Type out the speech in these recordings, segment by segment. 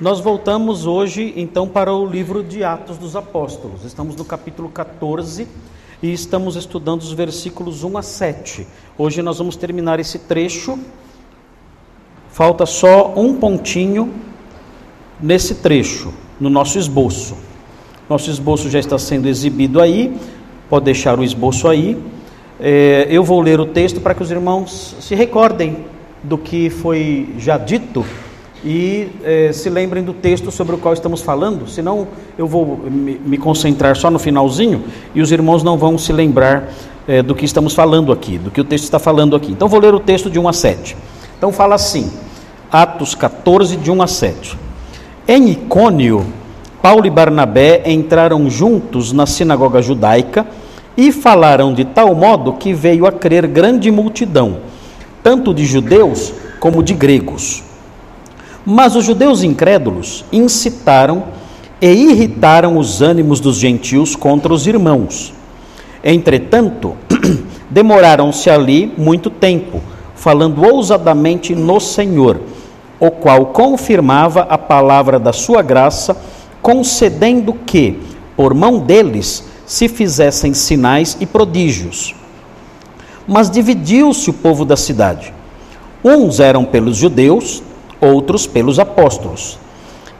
Nós voltamos hoje então para o livro de Atos dos Apóstolos. Estamos no capítulo 14 e estamos estudando os versículos 1 a 7. Hoje nós vamos terminar esse trecho. Falta só um pontinho nesse trecho, no nosso esboço. Nosso esboço já está sendo exibido aí, pode deixar o esboço aí. É, eu vou ler o texto para que os irmãos se recordem do que foi já dito e eh, se lembrem do texto sobre o qual estamos falando, senão eu vou me, me concentrar só no finalzinho e os irmãos não vão se lembrar eh, do que estamos falando aqui, do que o texto está falando aqui. Então vou ler o texto de 1 a 7. Então fala assim, Atos 14, de 1 a 7. Em Icônio, Paulo e Barnabé entraram juntos na sinagoga judaica e falaram de tal modo que veio a crer grande multidão, tanto de judeus como de gregos. Mas os judeus incrédulos incitaram e irritaram os ânimos dos gentios contra os irmãos. Entretanto, demoraram-se ali muito tempo, falando ousadamente no Senhor, o qual confirmava a palavra da sua graça, concedendo que, por mão deles, se fizessem sinais e prodígios. Mas dividiu-se o povo da cidade. Uns eram pelos judeus, outros pelos apóstolos.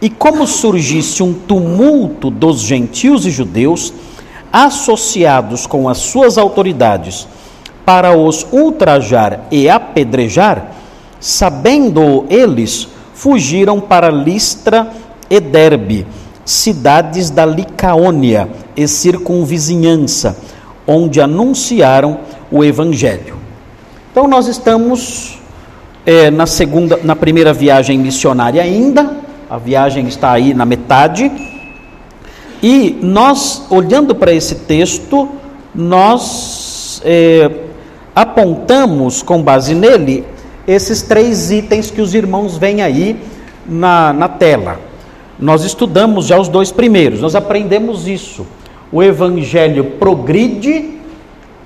E como surgisse um tumulto dos gentios e judeus, associados com as suas autoridades, para os ultrajar e apedrejar, sabendo eles, fugiram para Listra e Derbe, cidades da Licaônia e circunvizinhança, onde anunciaram o evangelho. Então nós estamos é, na segunda, na primeira viagem missionária ainda, a viagem está aí na metade. E nós, olhando para esse texto, nós é, apontamos com base nele esses três itens que os irmãos veem aí na, na tela. Nós estudamos já os dois primeiros, nós aprendemos isso. O evangelho progride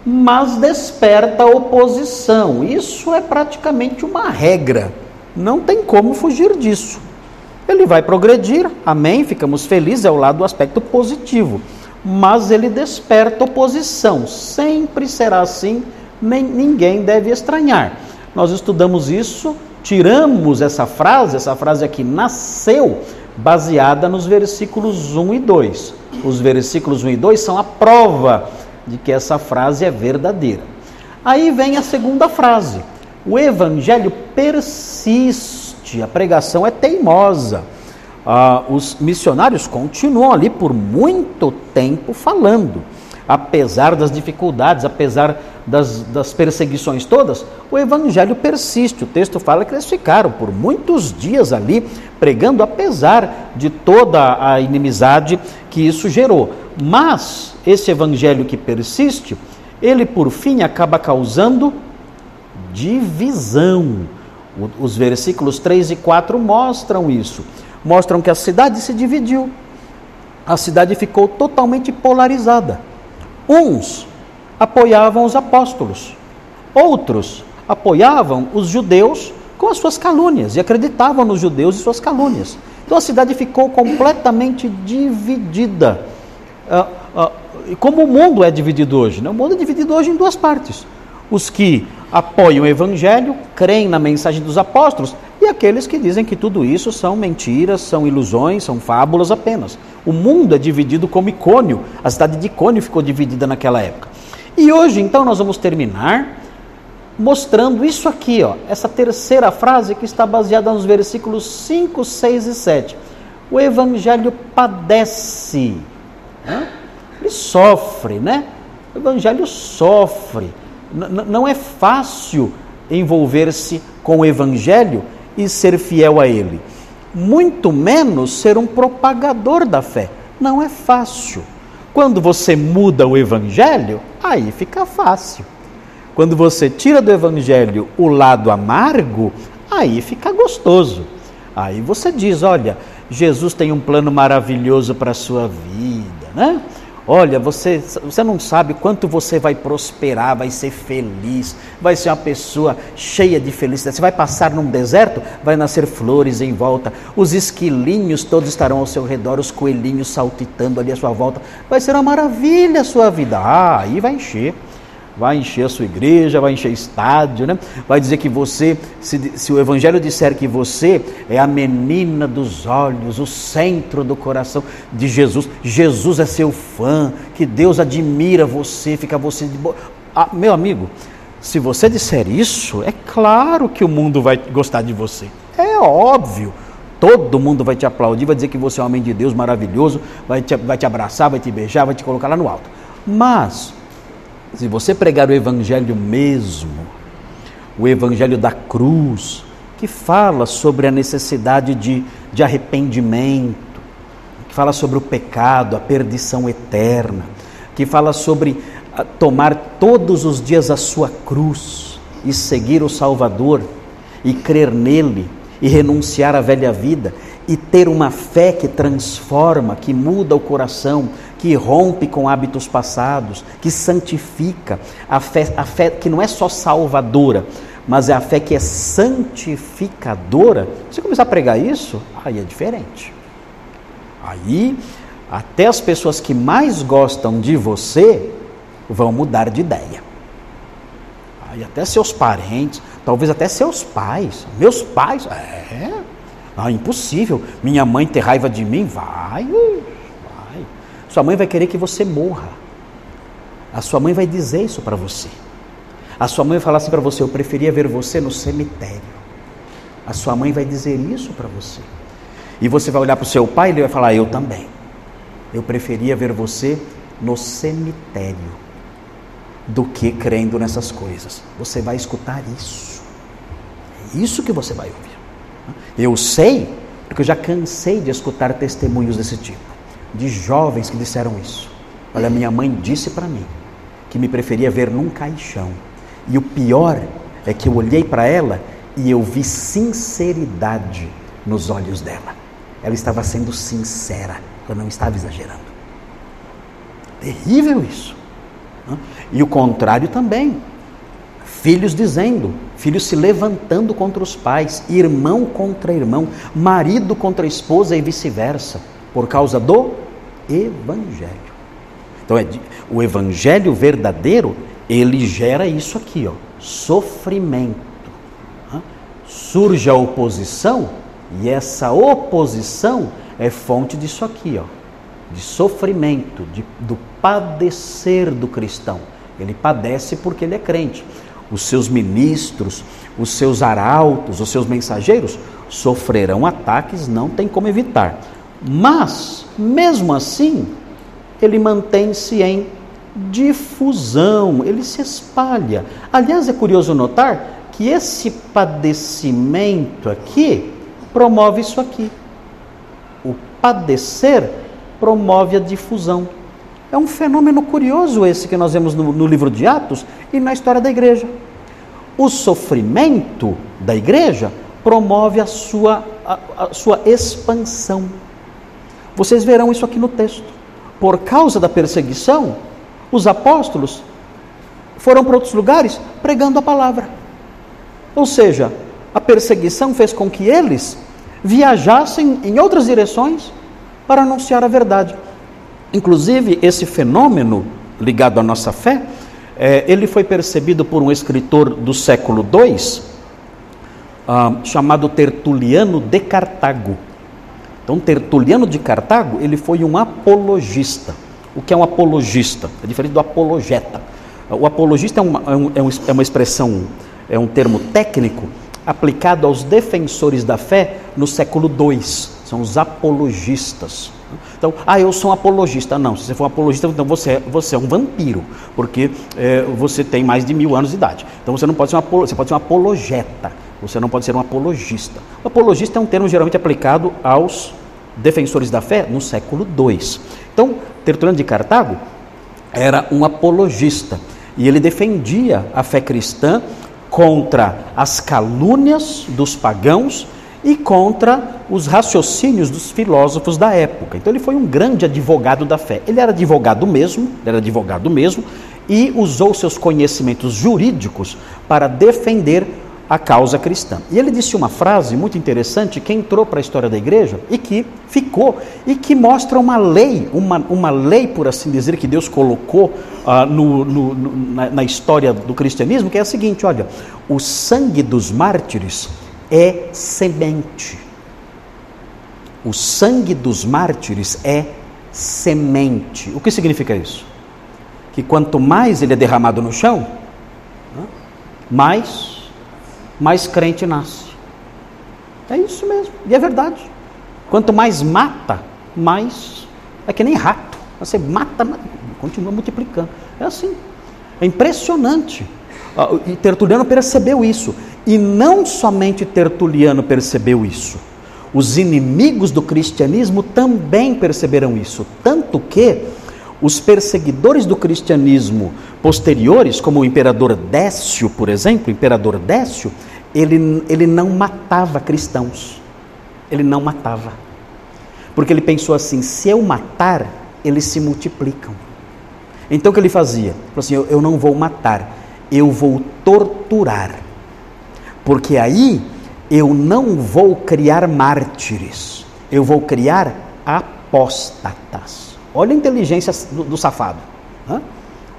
mas desperta oposição. Isso é praticamente uma regra. Não tem como fugir disso. Ele vai progredir, amém, ficamos felizes, é o lado do aspecto positivo. Mas ele desperta oposição. Sempre será assim, nem, ninguém deve estranhar. Nós estudamos isso, tiramos essa frase, essa frase aqui nasceu baseada nos versículos 1 e 2. Os versículos 1 e 2 são a prova de que essa frase é verdadeira. Aí vem a segunda frase: o evangelho persiste, a pregação é teimosa. Ah, os missionários continuam ali por muito tempo falando, apesar das dificuldades, apesar das, das perseguições todas, o evangelho persiste. O texto fala que eles ficaram por muitos dias ali pregando, apesar de toda a inimizade que isso gerou. Mas esse evangelho que persiste, ele por fim acaba causando divisão. Os versículos 3 e 4 mostram isso. Mostram que a cidade se dividiu. A cidade ficou totalmente polarizada. Uns apoiavam os apóstolos, outros apoiavam os judeus com as suas calúnias e acreditavam nos judeus e suas calúnias. Então a cidade ficou completamente dividida. Ah, ah, como o mundo é dividido hoje? Né? O mundo é dividido hoje em duas partes. Os que apoiam o evangelho, creem na mensagem dos apóstolos, e aqueles que dizem que tudo isso são mentiras, são ilusões, são fábulas apenas. O mundo é dividido como Icônio, a cidade de Icônio ficou dividida naquela época. E hoje, então, nós vamos terminar mostrando isso aqui, ó, essa terceira frase que está baseada nos versículos 5, 6 e 7. O evangelho padece, né? ele sofre, né? O evangelho sofre. N não é fácil envolver-se com o evangelho e ser fiel a ele. Muito menos ser um propagador da fé. Não é fácil. Quando você muda o evangelho, aí fica fácil. Quando você tira do evangelho o lado amargo, aí fica gostoso. Aí você diz: olha, Jesus tem um plano maravilhoso para a sua vida, né? Olha, você, você não sabe quanto você vai prosperar, vai ser feliz, vai ser uma pessoa cheia de felicidade. Você vai passar num deserto, vai nascer flores em volta, os esquilinhos todos estarão ao seu redor, os coelhinhos saltitando ali à sua volta. Vai ser uma maravilha a sua vida. Ah, aí vai encher vai encher a sua igreja, vai encher estádio, né? vai dizer que você, se, se, o Evangelho disser que você é a menina dos olhos, o centro do coração de Jesus, Jesus é seu fã, que Deus admira você, fica você de boa. Ah, meu amigo, se você disser isso, é claro que o mundo vai gostar de você, é óbvio. Todo mundo vai te aplaudir, vai dizer que você é um homem de Deus maravilhoso, vai te, vai te abraçar, vai te beijar, vai te colocar lá no alto. Mas se você pregar o Evangelho mesmo, o Evangelho da cruz, que fala sobre a necessidade de, de arrependimento, que fala sobre o pecado, a perdição eterna, que fala sobre ah, tomar todos os dias a sua cruz e seguir o Salvador e crer nele e renunciar à velha vida e ter uma fé que transforma, que muda o coração, que rompe com hábitos passados, que santifica, a fé, a fé que não é só salvadora, mas é a fé que é santificadora. Se começar a pregar isso, aí é diferente. Aí, até as pessoas que mais gostam de você vão mudar de ideia. Aí, até seus parentes, talvez até seus pais. Meus pais, é. Ah, impossível. Minha mãe ter raiva de mim? Vai. Sua mãe vai querer que você morra. A sua mãe vai dizer isso para você. A sua mãe vai falar assim para você: Eu preferia ver você no cemitério. A sua mãe vai dizer isso para você. E você vai olhar para o seu pai e ele vai falar: Eu também. Eu preferia ver você no cemitério do que crendo nessas coisas. Você vai escutar isso. É isso que você vai ouvir. Eu sei, porque eu já cansei de escutar testemunhos desse tipo de jovens que disseram isso. Olha, minha mãe disse para mim que me preferia ver num caixão. E o pior é que eu olhei para ela e eu vi sinceridade nos olhos dela. Ela estava sendo sincera, ela não estava exagerando. Terrível isso. E o contrário também. Filhos dizendo, filhos se levantando contra os pais, irmão contra irmão, marido contra esposa e vice-versa, por causa do evangelho. Então, é, o evangelho verdadeiro, ele gera isso aqui, ó, sofrimento. Surge a oposição, e essa oposição é fonte disso aqui, ó, de sofrimento, de, do padecer do cristão. Ele padece porque ele é crente. Os seus ministros, os seus arautos, os seus mensageiros sofrerão ataques, não tem como evitar. Mas, mesmo assim, ele mantém-se em difusão, ele se espalha. Aliás, é curioso notar que esse padecimento aqui promove isso aqui. O padecer promove a difusão. É um fenômeno curioso esse que nós vemos no, no livro de Atos e na história da igreja. O sofrimento da igreja promove a sua, a, a sua expansão. Vocês verão isso aqui no texto. Por causa da perseguição, os apóstolos foram para outros lugares pregando a palavra. Ou seja, a perseguição fez com que eles viajassem em outras direções para anunciar a verdade. Inclusive, esse fenômeno ligado à nossa fé, é, ele foi percebido por um escritor do século II, ah, chamado Tertuliano de Cartago. Então, Tertuliano de Cartago, ele foi um apologista. O que é um apologista? É diferente do apologeta. O apologista é uma, é, é, é uma expressão, é um termo técnico aplicado aos defensores da fé no século II. São os apologistas. Então, ah, eu sou um apologista. Não, se você for um apologista, então você, é, você é um vampiro, porque é, você tem mais de mil anos de idade. Então você não pode ser um, você pode ser um apologeta. Você não pode ser um apologista. O apologista é um termo geralmente aplicado aos defensores da fé no século II. Então, Tertuliano de Cartago era um apologista e ele defendia a fé cristã contra as calúnias dos pagãos e contra os raciocínios dos filósofos da época. Então ele foi um grande advogado da fé. Ele era advogado mesmo, era advogado mesmo e usou seus conhecimentos jurídicos para defender a causa cristã. E ele disse uma frase muito interessante que entrou para a história da igreja e que ficou e que mostra uma lei, uma, uma lei, por assim dizer, que Deus colocou uh, no, no, no, na, na história do cristianismo, que é a seguinte: olha, o sangue dos mártires é semente. O sangue dos mártires é semente. O que significa isso? Que quanto mais ele é derramado no chão, mais, mais crente nasce. É isso mesmo, e é verdade. Quanto mais mata, mais. É que nem rato. Você mata, continua multiplicando. É assim. É impressionante. Ah, e Tertuliano percebeu isso. E não somente Tertuliano percebeu isso. Os inimigos do cristianismo também perceberam isso. Tanto que os perseguidores do cristianismo posteriores, como o imperador Décio, por exemplo, o imperador Décio, ele, ele não matava cristãos. Ele não matava. Porque ele pensou assim: se eu matar, eles se multiplicam. Então o que ele fazia? Ele falou assim: eu, eu não vou matar, eu vou torturar. Porque aí eu não vou criar mártires, eu vou criar apóstatas. Olha a inteligência do, do safado. Hã?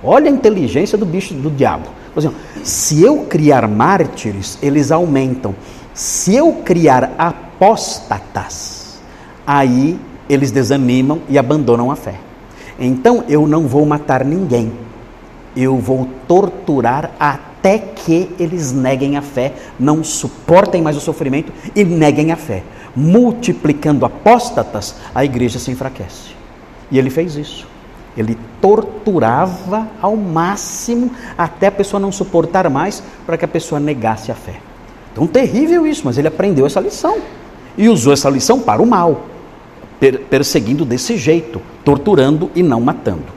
Olha a inteligência do bicho do diabo. Assim, se eu criar mártires, eles aumentam. Se eu criar apóstatas, aí eles desanimam e abandonam a fé. Então eu não vou matar ninguém, eu vou torturar até que eles neguem a fé, não suportem mais o sofrimento e neguem a fé. Multiplicando apóstatas, a igreja se enfraquece. E ele fez isso. Ele torturava ao máximo até a pessoa não suportar mais para que a pessoa negasse a fé. Então, terrível isso, mas ele aprendeu essa lição e usou essa lição para o mal, perseguindo desse jeito, torturando e não matando.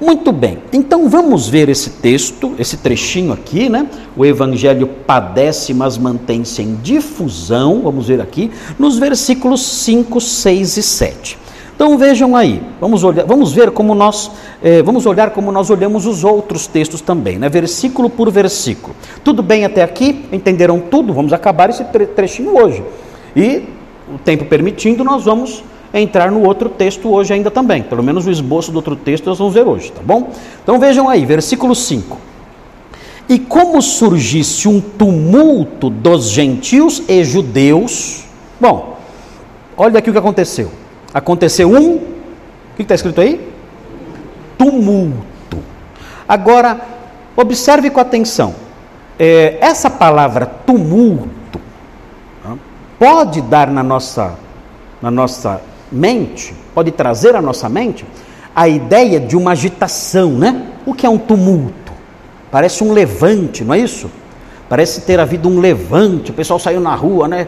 Muito bem, então vamos ver esse texto, esse trechinho aqui, né? O evangelho padece, mas mantém-se em difusão, vamos ver aqui, nos versículos 5, 6 e 7. Então vejam aí, vamos, olhar, vamos ver como nós, eh, vamos olhar como nós olhamos os outros textos também, né? versículo por versículo. Tudo bem até aqui? Entenderam tudo? Vamos acabar esse trechinho hoje. E, o tempo permitindo, nós vamos entrar no outro texto hoje ainda também. Pelo menos o esboço do outro texto nós vamos ver hoje, tá bom? Então vejam aí, versículo 5. E como surgisse um tumulto dos gentios e judeus. Bom, olha aqui o que aconteceu. Aconteceu um. O que está escrito aí? Tumulto. Agora, observe com atenção. É, essa palavra tumulto pode dar na nossa, na nossa mente, pode trazer à nossa mente a ideia de uma agitação, né? O que é um tumulto? Parece um levante, não é isso? Parece ter havido um levante, o pessoal saiu na rua, né?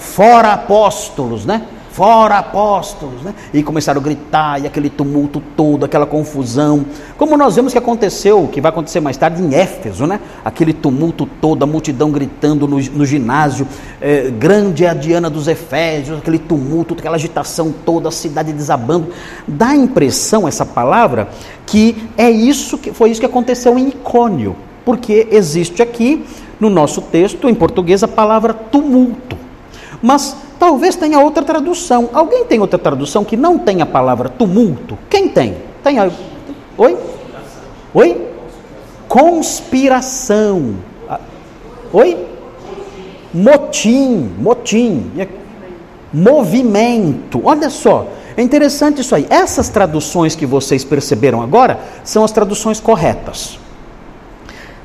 Fora apóstolos, né? Fora apóstolos, né? E começaram a gritar, e aquele tumulto todo, aquela confusão. Como nós vemos que aconteceu, que vai acontecer mais tarde em Éfeso, né? Aquele tumulto todo, a multidão gritando no, no ginásio, é, grande é a Diana dos Efésios, aquele tumulto, aquela agitação toda, a cidade desabando. Dá a impressão, essa palavra, que é isso que foi isso que aconteceu em Icônio, porque existe aqui no nosso texto, em português, a palavra tumulto. Mas Talvez tenha outra tradução. Alguém tem outra tradução que não tem a palavra tumulto? Quem tem? Tem a... Oi? Oi? Conspiração. Oi? Motim, motim. Movimento. Olha só, é interessante isso aí. Essas traduções que vocês perceberam agora são as traduções corretas.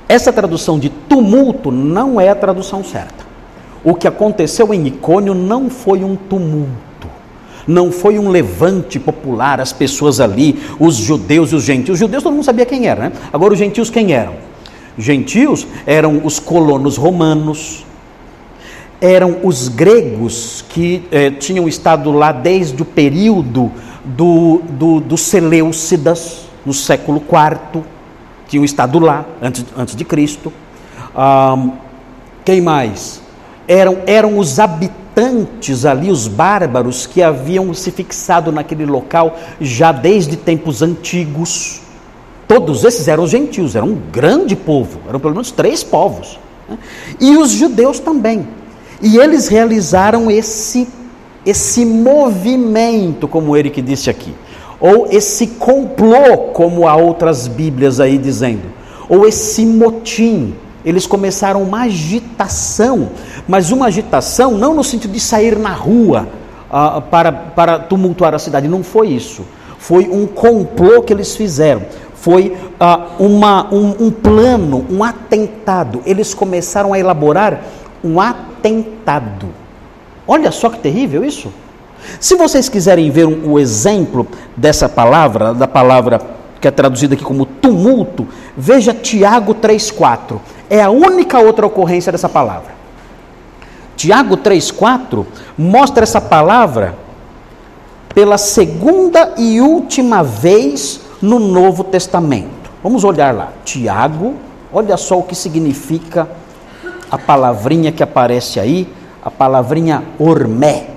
Essa tradução de tumulto não é a tradução certa. O que aconteceu em Icônio não foi um tumulto, não foi um levante popular, as pessoas ali, os judeus e os gentios. Os judeus todo mundo sabia quem era, né? Agora os gentios quem eram? Gentios eram os colonos romanos, eram os gregos que eh, tinham estado lá desde o período do, do, dos Seleucidas, no século IV, tinham estado lá antes, antes de Cristo. Ah, quem mais? Eram, eram os habitantes ali, os bárbaros, que haviam se fixado naquele local já desde tempos antigos. Todos esses eram gentios, eram um grande povo, eram pelo menos três povos. Né? E os judeus também. E eles realizaram esse, esse movimento, como o Eric disse aqui, ou esse complô, como há outras Bíblias aí dizendo, ou esse motim. Eles começaram uma agitação, mas uma agitação não no sentido de sair na rua uh, para, para tumultuar a cidade, não foi isso. Foi um complô que eles fizeram foi uh, uma, um, um plano, um atentado. Eles começaram a elaborar um atentado. Olha só que terrível isso. Se vocês quiserem ver um, o exemplo dessa palavra, da palavra que é traduzida aqui como tumulto, veja Tiago 3,4. É a única outra ocorrência dessa palavra. Tiago 3,4 mostra essa palavra pela segunda e última vez no Novo Testamento. Vamos olhar lá. Tiago, olha só o que significa a palavrinha que aparece aí, a palavrinha ormé.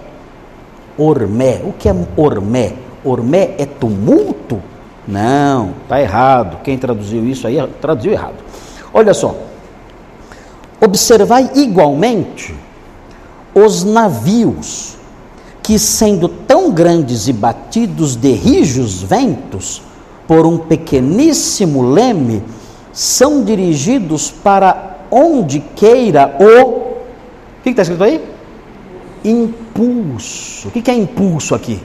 Ormé. O que é ormé? Ormé é tumulto? Não, está errado. Quem traduziu isso aí traduziu errado. Olha só. Observai igualmente os navios que, sendo tão grandes e batidos de rijos ventos, por um pequeníssimo leme, são dirigidos para onde queira o. O que está escrito aí? Impulso. O que é impulso aqui?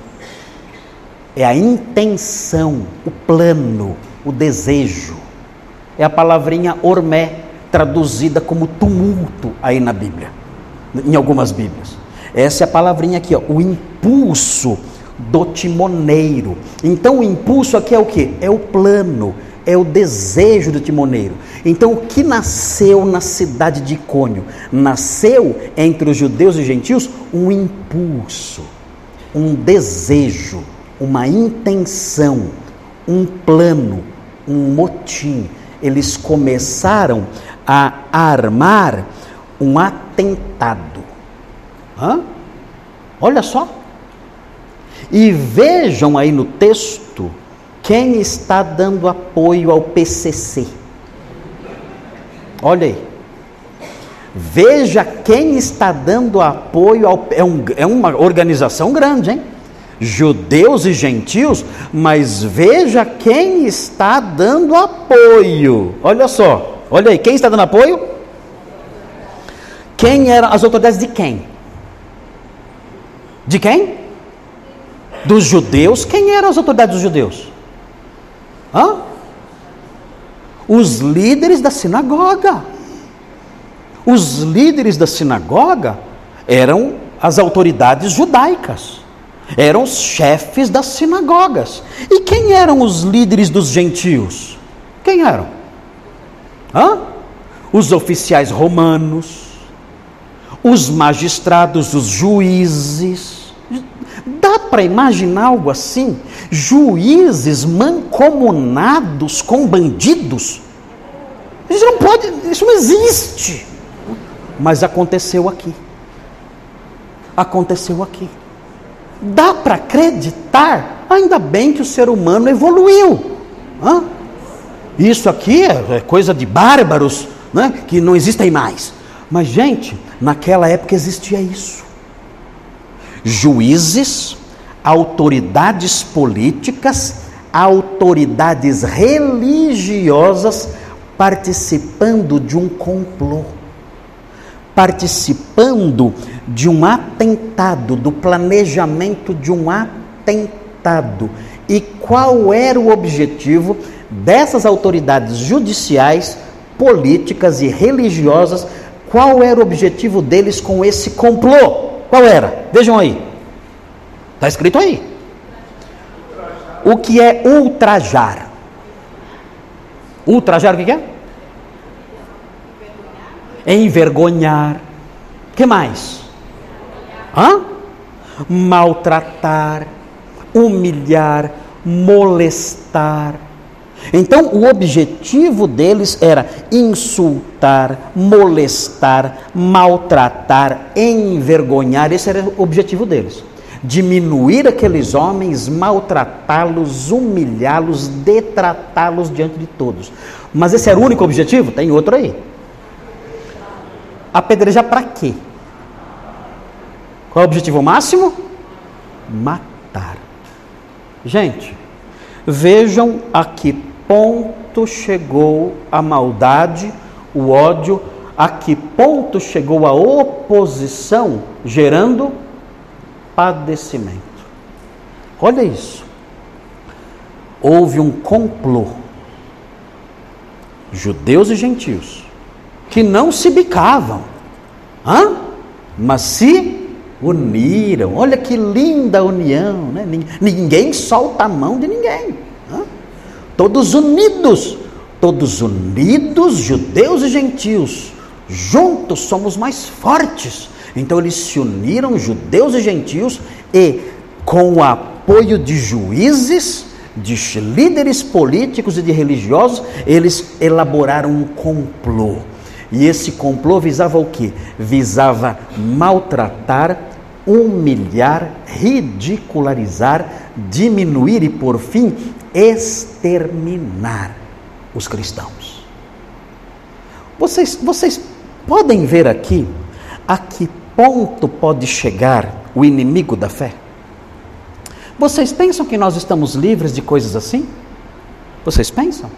É a intenção, o plano, o desejo. É a palavrinha ormé, traduzida como tumulto aí na Bíblia, em algumas Bíblias. Essa é a palavrinha aqui, ó, o impulso do timoneiro. Então o impulso aqui é o que? É o plano, é o desejo do timoneiro. Então o que nasceu na cidade de Icônio? Nasceu entre os judeus e gentios um impulso, um desejo, uma intenção, um plano, um motim. Eles começaram a armar um atentado. Hã? Olha só, e vejam aí no texto quem está dando apoio ao PCC. Olha aí. Veja quem está dando apoio ao. É, um, é uma organização grande, hein? Judeus e gentios, mas veja quem está dando apoio. Olha só, olha aí, quem está dando apoio? Quem eram as autoridades de quem? De quem? dos judeus, quem eram as autoridades dos judeus? Hã? Os líderes da sinagoga. Os líderes da sinagoga eram as autoridades judaicas, eram os chefes das sinagogas. E quem eram os líderes dos gentios? Quem eram? Hã? Os oficiais romanos, os magistrados, os juízes Dá para imaginar algo assim? Juízes mancomunados com bandidos? Isso não pode, isso não existe. Mas aconteceu aqui. Aconteceu aqui. Dá para acreditar? Ainda bem que o ser humano evoluiu. Hã? Isso aqui é, é coisa de bárbaros, né? que não existem mais. Mas, gente, naquela época existia isso juízes, autoridades políticas, autoridades religiosas participando de um complô, participando de um atentado, do planejamento de um atentado. E qual era o objetivo dessas autoridades judiciais, políticas e religiosas? Qual era o objetivo deles com esse complô? Qual era? Vejam aí. Está escrito aí. O que é ultrajar? Ultrajar o que é? Envergonhar. que mais? Hã? Maltratar, humilhar, molestar. Então, o objetivo deles era insultar, molestar, maltratar, envergonhar. Esse era o objetivo deles. Diminuir aqueles homens, maltratá-los, humilhá-los, detratá-los diante de todos. Mas esse era o único objetivo? Tem outro aí. Apedrejar para quê? Qual é o objetivo máximo? Matar. Gente, vejam a que ponto chegou a maldade, o ódio, a que ponto chegou a oposição, gerando padecimento. Olha isso. Houve um complô, judeus e gentios, que não se bicavam, hã? mas se uniram. Olha que linda união, né? Ninguém solta a mão de ninguém. Todos unidos, todos unidos, judeus e gentios, juntos somos mais fortes. Então eles se uniram, judeus e gentios, e com o apoio de juízes, de líderes políticos e de religiosos, eles elaboraram um complô. E esse complô visava o que? Visava maltratar humilhar, ridicularizar, diminuir e, por fim, exterminar os cristãos. Vocês, vocês podem ver aqui a que ponto pode chegar o inimigo da fé? Vocês pensam que nós estamos livres de coisas assim? Vocês pensam?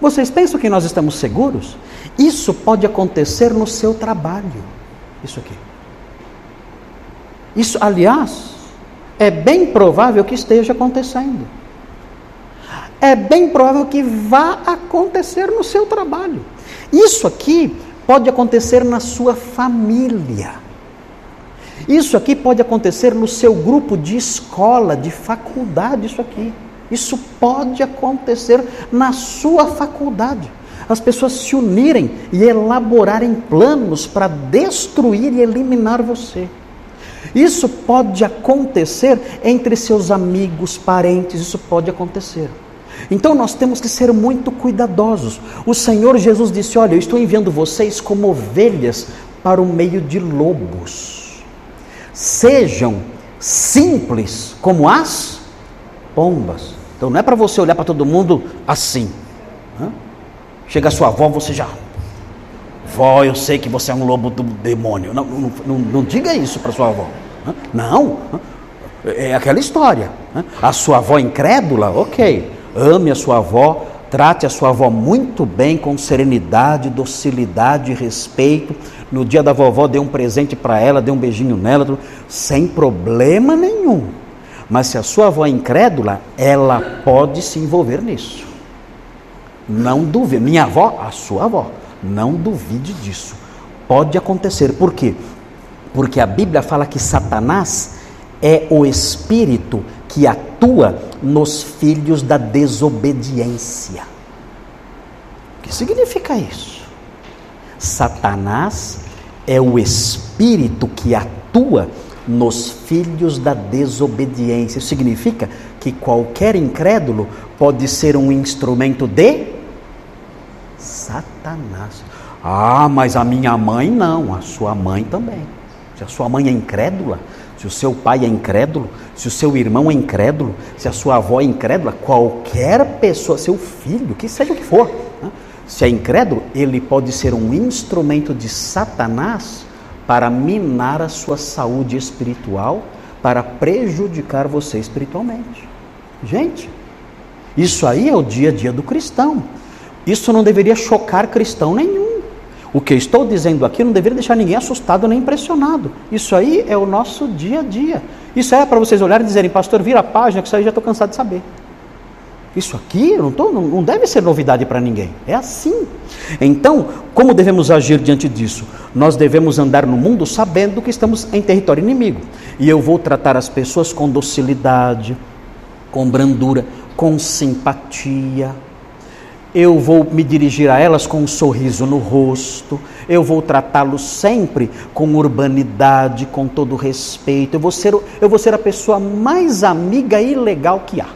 Vocês pensam que nós estamos seguros? Isso pode acontecer no seu trabalho. Isso aqui. Isso, aliás, é bem provável que esteja acontecendo. É bem provável que vá acontecer no seu trabalho. Isso aqui pode acontecer na sua família. Isso aqui pode acontecer no seu grupo de escola, de faculdade, isso aqui. Isso pode acontecer na sua faculdade. As pessoas se unirem e elaborarem planos para destruir e eliminar você. Isso pode acontecer entre seus amigos, parentes, isso pode acontecer. Então nós temos que ser muito cuidadosos. O Senhor Jesus disse: Olha, eu estou enviando vocês como ovelhas para o meio de lobos. Sejam simples como as pombas. Então não é para você olhar para todo mundo assim. Chega a sua avó, você já. Vó, eu sei que você é um lobo do demônio. Não, não, não, não diga isso para sua avó. Não, é aquela história. A sua avó incrédula, ok. Ame a sua avó, trate a sua avó muito bem, com serenidade, docilidade, respeito. No dia da vovó, dê um presente para ela, dê um beijinho nela, sem problema nenhum. Mas se a sua avó é incrédula, ela pode se envolver nisso. Não duvide. Minha avó, a sua avó, não duvide disso. Pode acontecer. Por quê? Porque a Bíblia fala que Satanás é o espírito que atua nos filhos da desobediência. O que significa isso? Satanás é o espírito que atua nos filhos da desobediência. Isso significa que qualquer incrédulo pode ser um instrumento de Satanás. Ah, mas a minha mãe não, a sua mãe também se a sua mãe é incrédula, se o seu pai é incrédulo, se o seu irmão é incrédulo, se a sua avó é incrédula, qualquer pessoa, seu filho, que seja o que for, né? se é incrédulo, ele pode ser um instrumento de Satanás para minar a sua saúde espiritual, para prejudicar você espiritualmente. Gente, isso aí é o dia a dia do cristão. Isso não deveria chocar cristão nenhum. O que estou dizendo aqui não deveria deixar ninguém assustado nem impressionado. Isso aí é o nosso dia a dia. Isso é para vocês olharem e dizerem, pastor, vira a página, que isso aí já estou cansado de saber. Isso aqui não, tô, não deve ser novidade para ninguém. É assim. Então, como devemos agir diante disso? Nós devemos andar no mundo sabendo que estamos em território inimigo. E eu vou tratar as pessoas com docilidade, com brandura, com simpatia, eu vou me dirigir a elas com um sorriso no rosto, eu vou tratá-los sempre com urbanidade, com todo respeito, eu vou, ser, eu vou ser a pessoa mais amiga e legal que há.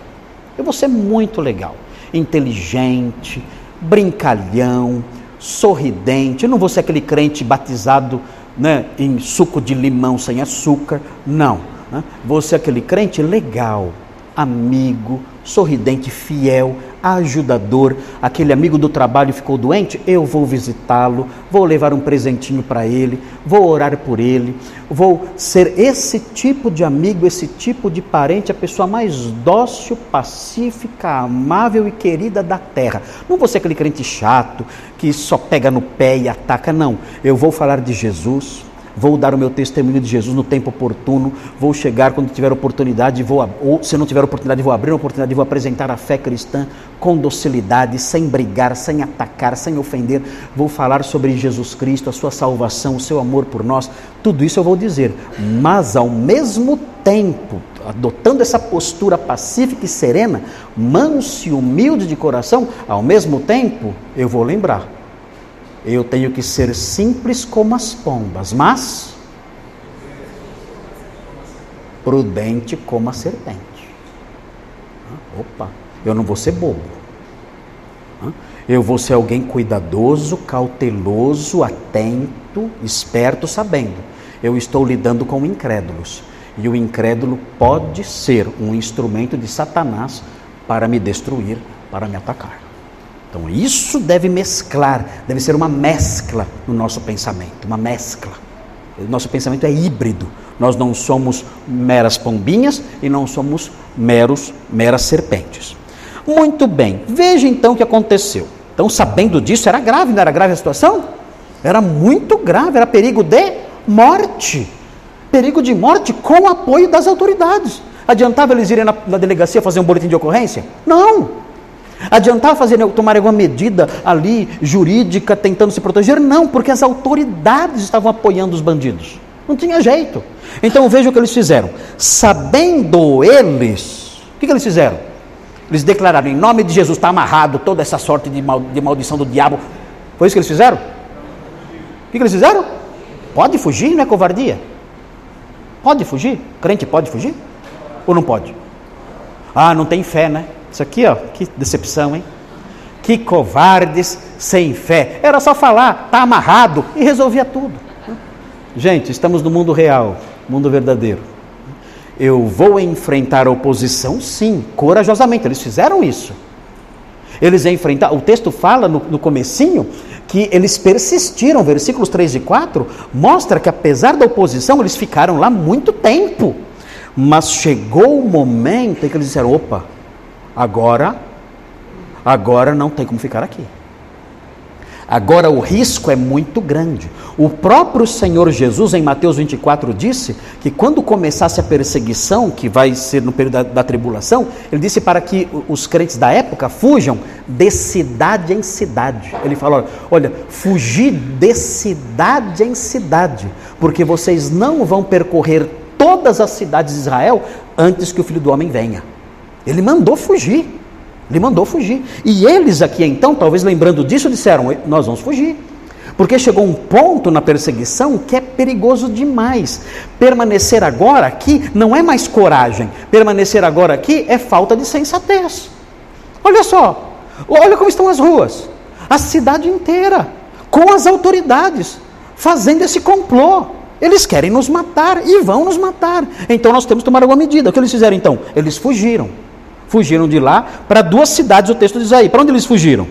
Eu vou ser muito legal. inteligente, brincalhão, sorridente. Eu não vou ser aquele crente batizado né, em suco de limão sem açúcar. Não. Né? Vou ser aquele crente legal, amigo, sorridente, fiel, ajudador. Aquele amigo do trabalho ficou doente, eu vou visitá-lo, vou levar um presentinho para ele, vou orar por ele, vou ser esse tipo de amigo, esse tipo de parente, a pessoa mais dócil, pacífica, amável e querida da terra. Não vou ser aquele crente chato que só pega no pé e ataca, não. Eu vou falar de Jesus vou dar o meu testemunho de Jesus no tempo oportuno, vou chegar quando tiver oportunidade, vou, ou se não tiver oportunidade, vou abrir uma oportunidade, vou apresentar a fé cristã com docilidade, sem brigar, sem atacar, sem ofender, vou falar sobre Jesus Cristo, a sua salvação, o seu amor por nós, tudo isso eu vou dizer, mas ao mesmo tempo, adotando essa postura pacífica e serena, manso e humilde de coração, ao mesmo tempo, eu vou lembrar eu tenho que ser simples como as pombas, mas prudente como a serpente. Opa, eu não vou ser bobo. Eu vou ser alguém cuidadoso, cauteloso, atento, esperto, sabendo. Eu estou lidando com incrédulos. E o incrédulo pode ser um instrumento de Satanás para me destruir, para me atacar. Então isso deve mesclar, deve ser uma mescla no nosso pensamento, uma mescla. Nosso pensamento é híbrido. Nós não somos meras pombinhas e não somos meros meras serpentes. Muito bem. Veja então o que aconteceu. Então, sabendo disso, era grave, não era grave a situação? Era muito grave, era perigo de morte. Perigo de morte com o apoio das autoridades. Adiantava eles irem na, na delegacia fazer um boletim de ocorrência? Não. Adiantava fazer, tomar alguma medida ali jurídica tentando se proteger? Não, porque as autoridades estavam apoiando os bandidos. Não tinha jeito. Então veja o que eles fizeram. Sabendo eles, o que, que eles fizeram? Eles declararam: em nome de Jesus está amarrado toda essa sorte de, mal, de maldição do diabo. Foi isso que eles fizeram? O que, que eles fizeram? Pode fugir, não é covardia? Pode fugir? Crente pode fugir? Ou não pode? Ah, não tem fé, né? Isso aqui, ó, que decepção, hein? Que covardes sem fé. Era só falar, tá amarrado e resolvia tudo. Gente, estamos no mundo real, mundo verdadeiro. Eu vou enfrentar a oposição, sim, corajosamente. Eles fizeram isso. Eles enfrentaram. O texto fala no, no comecinho que eles persistiram. Versículos 3 e 4 mostra que apesar da oposição, eles ficaram lá muito tempo. Mas chegou o momento em que eles disseram: opa, Agora, agora não tem como ficar aqui. Agora o risco é muito grande. O próprio Senhor Jesus, em Mateus 24, disse que quando começasse a perseguição, que vai ser no período da, da, tribulação, ele disse para que os crentes da época fujam de cidade em cidade. Ele falou: olha, fugir de cidade em cidade, porque vocês não vão percorrer todas as cidades de Israel antes que o filho do homem venha. Ele mandou fugir. Ele mandou fugir. E eles aqui então, talvez lembrando disso, disseram: Nós vamos fugir. Porque chegou um ponto na perseguição que é perigoso demais. Permanecer agora aqui não é mais coragem. Permanecer agora aqui é falta de sensatez. Olha só. Olha como estão as ruas. A cidade inteira. Com as autoridades. Fazendo esse complô. Eles querem nos matar e vão nos matar. Então nós temos que tomar alguma medida. O que eles fizeram então? Eles fugiram. Fugiram de lá para duas cidades, o texto diz aí. Para onde eles fugiram?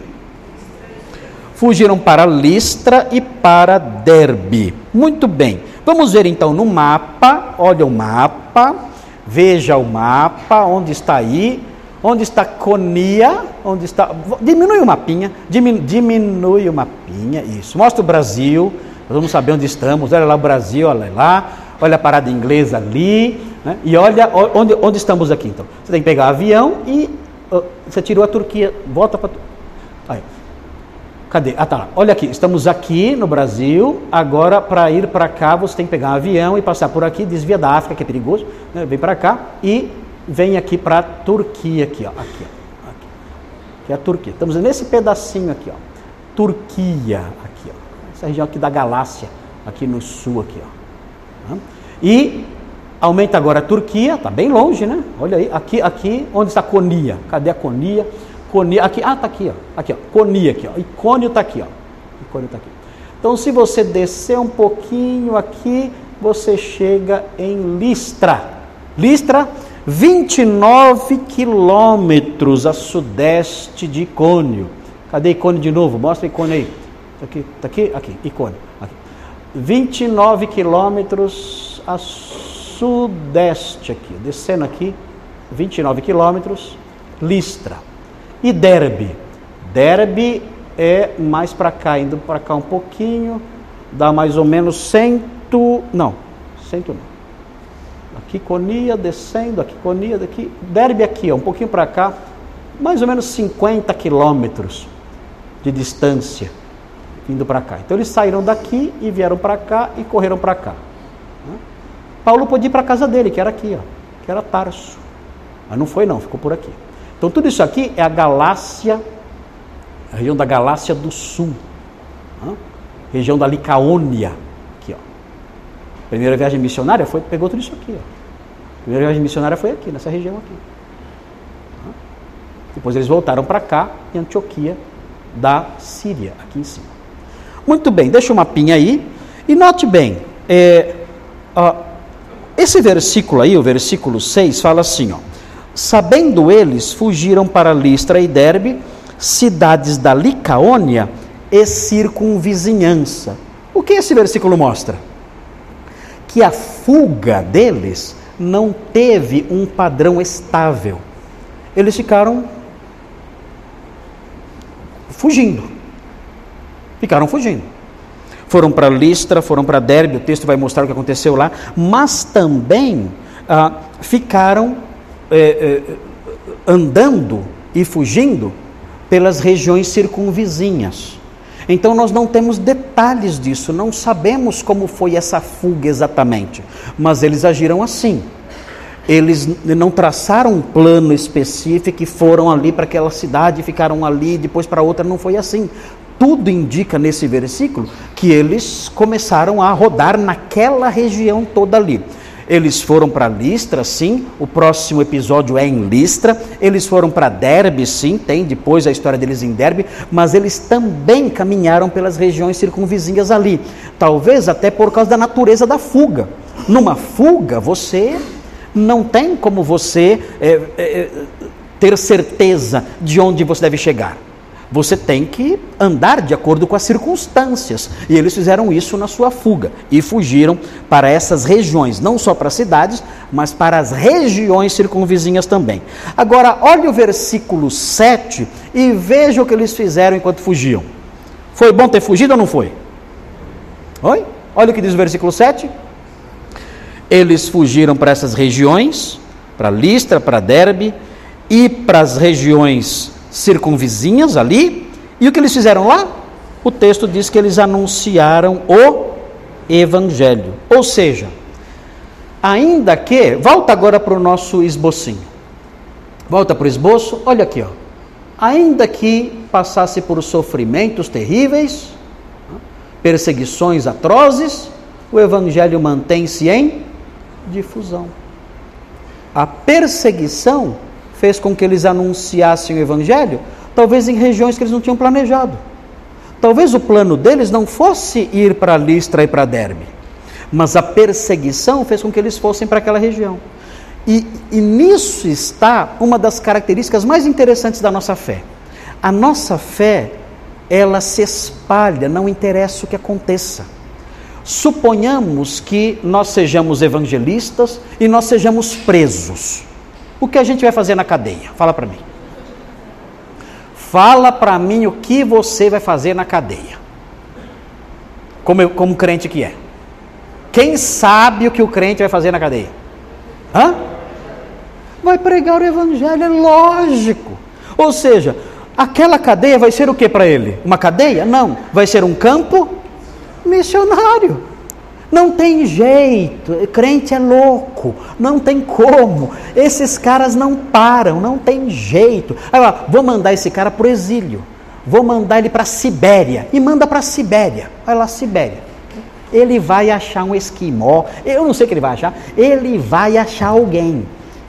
Fugiram para Listra e para Derbe. Muito bem. Vamos ver então no mapa. Olha o mapa. Veja o mapa. Onde está aí? Onde está Conia? Onde está. Diminui o mapinha. Diminui, diminui o mapinha. Isso. Mostra o Brasil. Nós vamos saber onde estamos. Olha lá o Brasil, olha lá. Olha a parada inglesa ali. Né? E olha onde, onde estamos aqui então. Você tem que pegar avião e uh, você tirou a Turquia, volta para. Aí. Cadê? Ah, tá lá. Olha aqui, estamos aqui no Brasil. Agora, para ir para cá, você tem que pegar um avião e passar por aqui, desvia da África, que é perigoso, né? vem para cá e vem aqui para a Turquia, aqui, ó. Aqui, ó. Aqui. É a Turquia. Estamos nesse pedacinho aqui, ó. Turquia, aqui, ó. Essa região aqui da Galácia, aqui no sul, aqui, ó. E Aumenta agora a Turquia, está bem longe, né? Olha aí, aqui, aqui, onde está Conia? Cadê a Conia? Coni, aqui, ah, tá aqui, ó. Aqui, ó. Coni aqui, ó. Icônio tá aqui, ó. Icônio tá aqui. Então, se você descer um pouquinho aqui, você chega em Listra. Listra, 29 quilômetros a sudeste de Icônio. Cadê Icônio de novo? Mostra Icônio aí. Tá aqui, tá aqui, aqui, Icônio. Aqui. 29 quilômetros a sudeste aqui, descendo aqui, 29 quilômetros, Listra. E Derbe. Derbe é mais para cá, indo para cá um pouquinho, dá mais ou menos cento, não, cento não. Aqui Conia descendo, aqui Conia daqui, Derbe aqui, ó, um pouquinho para cá, mais ou menos 50 quilômetros de distância indo para cá. Então eles saíram daqui e vieram para cá e correram para cá. Paulo pôde ir para a casa dele, que era aqui, ó, que era Tarso. Mas não foi não, ficou por aqui. Então tudo isso aqui é a Galácia, a região da Galácia do Sul. Região da Licaônia. Aqui, ó. Primeira viagem missionária foi, pegou tudo isso aqui, ó. Primeira viagem missionária foi aqui, nessa região aqui. Depois eles voltaram para cá, em Antioquia da Síria, aqui em cima. Muito bem, deixa o mapinha aí. E note bem, é, ó, esse versículo aí, o versículo 6, fala assim: ó, Sabendo eles, fugiram para Listra e Derbe, cidades da Licaônia e circunvizinhança. O que esse versículo mostra? Que a fuga deles não teve um padrão estável. Eles ficaram fugindo. Ficaram fugindo. Foram para Listra, foram para Derbe, o texto vai mostrar o que aconteceu lá, mas também ah, ficaram é, é, andando e fugindo pelas regiões circunvizinhas. Então nós não temos detalhes disso, não sabemos como foi essa fuga exatamente, mas eles agiram assim. Eles não traçaram um plano específico e foram ali para aquela cidade, ficaram ali, depois para outra, não foi assim. Tudo indica nesse versículo que eles começaram a rodar naquela região toda ali. Eles foram para Listra, sim. O próximo episódio é em Listra. Eles foram para Derbe, sim. Tem depois a história deles em Derbe. Mas eles também caminharam pelas regiões circunvizinhas ali. Talvez até por causa da natureza da fuga. Numa fuga, você não tem como você é, é, ter certeza de onde você deve chegar. Você tem que andar de acordo com as circunstâncias. E eles fizeram isso na sua fuga e fugiram para essas regiões, não só para as cidades, mas para as regiões circunvizinhas também. Agora, olhe o versículo 7 e veja o que eles fizeram enquanto fugiam. Foi bom ter fugido ou não foi? Oi? Olha o que diz o versículo 7. Eles fugiram para essas regiões, para Listra, para Derbe e para as regiões circunvizinhas ali. E o que eles fizeram lá? O texto diz que eles anunciaram o evangelho. Ou seja, ainda que, volta agora para o nosso esbocinho. Volta para o esboço, olha aqui, ó. Ainda que passasse por sofrimentos terríveis, perseguições atrozes, o evangelho mantém-se em difusão. A perseguição fez com que eles anunciassem o Evangelho, talvez em regiões que eles não tinham planejado. Talvez o plano deles não fosse ir para Listra e para Derbe, mas a perseguição fez com que eles fossem para aquela região. E, e nisso está uma das características mais interessantes da nossa fé. A nossa fé, ela se espalha, não interessa o que aconteça. Suponhamos que nós sejamos evangelistas e nós sejamos presos. O que a gente vai fazer na cadeia? Fala para mim. Fala para mim o que você vai fazer na cadeia. Como, como crente que é. Quem sabe o que o crente vai fazer na cadeia? Hã? Vai pregar o evangelho, é lógico. Ou seja, aquela cadeia vai ser o que para ele? Uma cadeia? Não. Vai ser um campo missionário. Não tem jeito, crente é louco, não tem como. Esses caras não param, não tem jeito. Ó, vou mandar esse cara para o exílio, vou mandar ele para a Sibéria, e manda para a Sibéria. Vai lá, Sibéria. Ele vai achar um esquimó, eu não sei o que ele vai achar, ele vai achar alguém.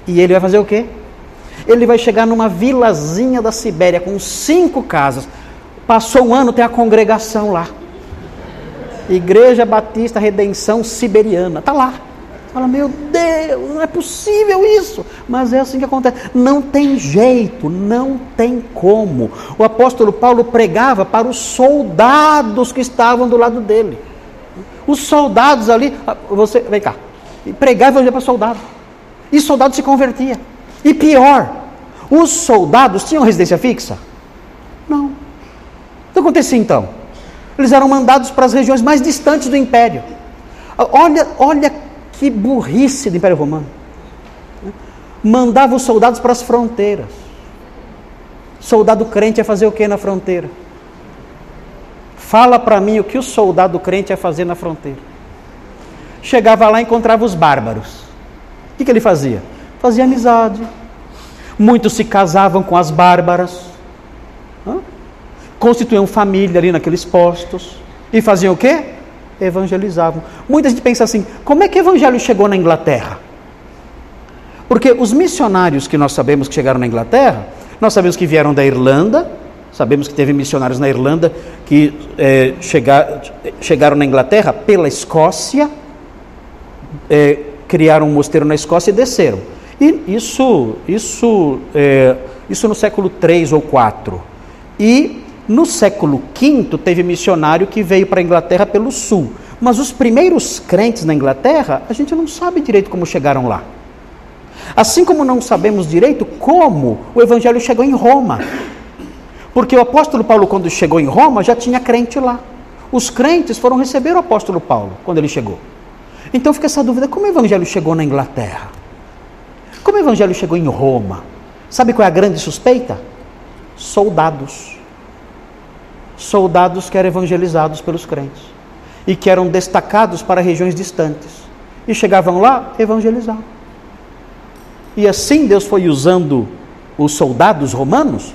E ele vai fazer o quê? Ele vai chegar numa vilazinha da Sibéria com cinco casas. Passou um ano, tem a congregação lá. Igreja Batista Redenção Siberiana. Está lá. Fala, meu Deus, não é possível isso. Mas é assim que acontece. Não tem jeito, não tem como. O apóstolo Paulo pregava para os soldados que estavam do lado dele. Os soldados ali, ah, você, vem cá, pregava para soldados. E soldado se convertia. E pior, os soldados tinham residência fixa? Não. O que acontecia então? Eles eram mandados para as regiões mais distantes do império. Olha, olha que burrice do Império Romano. Mandava os soldados para as fronteiras. Soldado crente ia fazer o que na fronteira? Fala para mim o que o soldado crente ia fazer na fronteira. Chegava lá e encontrava os bárbaros. O que, que ele fazia? Fazia amizade. Muitos se casavam com as bárbaras. Constituíam família ali naqueles postos. E faziam o quê? Evangelizavam. Muita gente pensa assim: como é que o evangelho chegou na Inglaterra? Porque os missionários que nós sabemos que chegaram na Inglaterra, nós sabemos que vieram da Irlanda, sabemos que teve missionários na Irlanda que é, chegar, chegaram na Inglaterra pela Escócia, é, criaram um mosteiro na Escócia e desceram. E isso, isso, é, isso no século 3 ou 4. E no século V teve missionário que veio para a Inglaterra pelo sul. Mas os primeiros crentes na Inglaterra, a gente não sabe direito como chegaram lá. Assim como não sabemos direito como o evangelho chegou em Roma. Porque o apóstolo Paulo, quando chegou em Roma, já tinha crente lá. Os crentes foram receber o apóstolo Paulo quando ele chegou. Então fica essa dúvida: como o evangelho chegou na Inglaterra? Como o evangelho chegou em Roma? Sabe qual é a grande suspeita? Soldados. Soldados que eram evangelizados pelos crentes e que eram destacados para regiões distantes. E chegavam lá, evangelizavam. E assim Deus foi usando os soldados romanos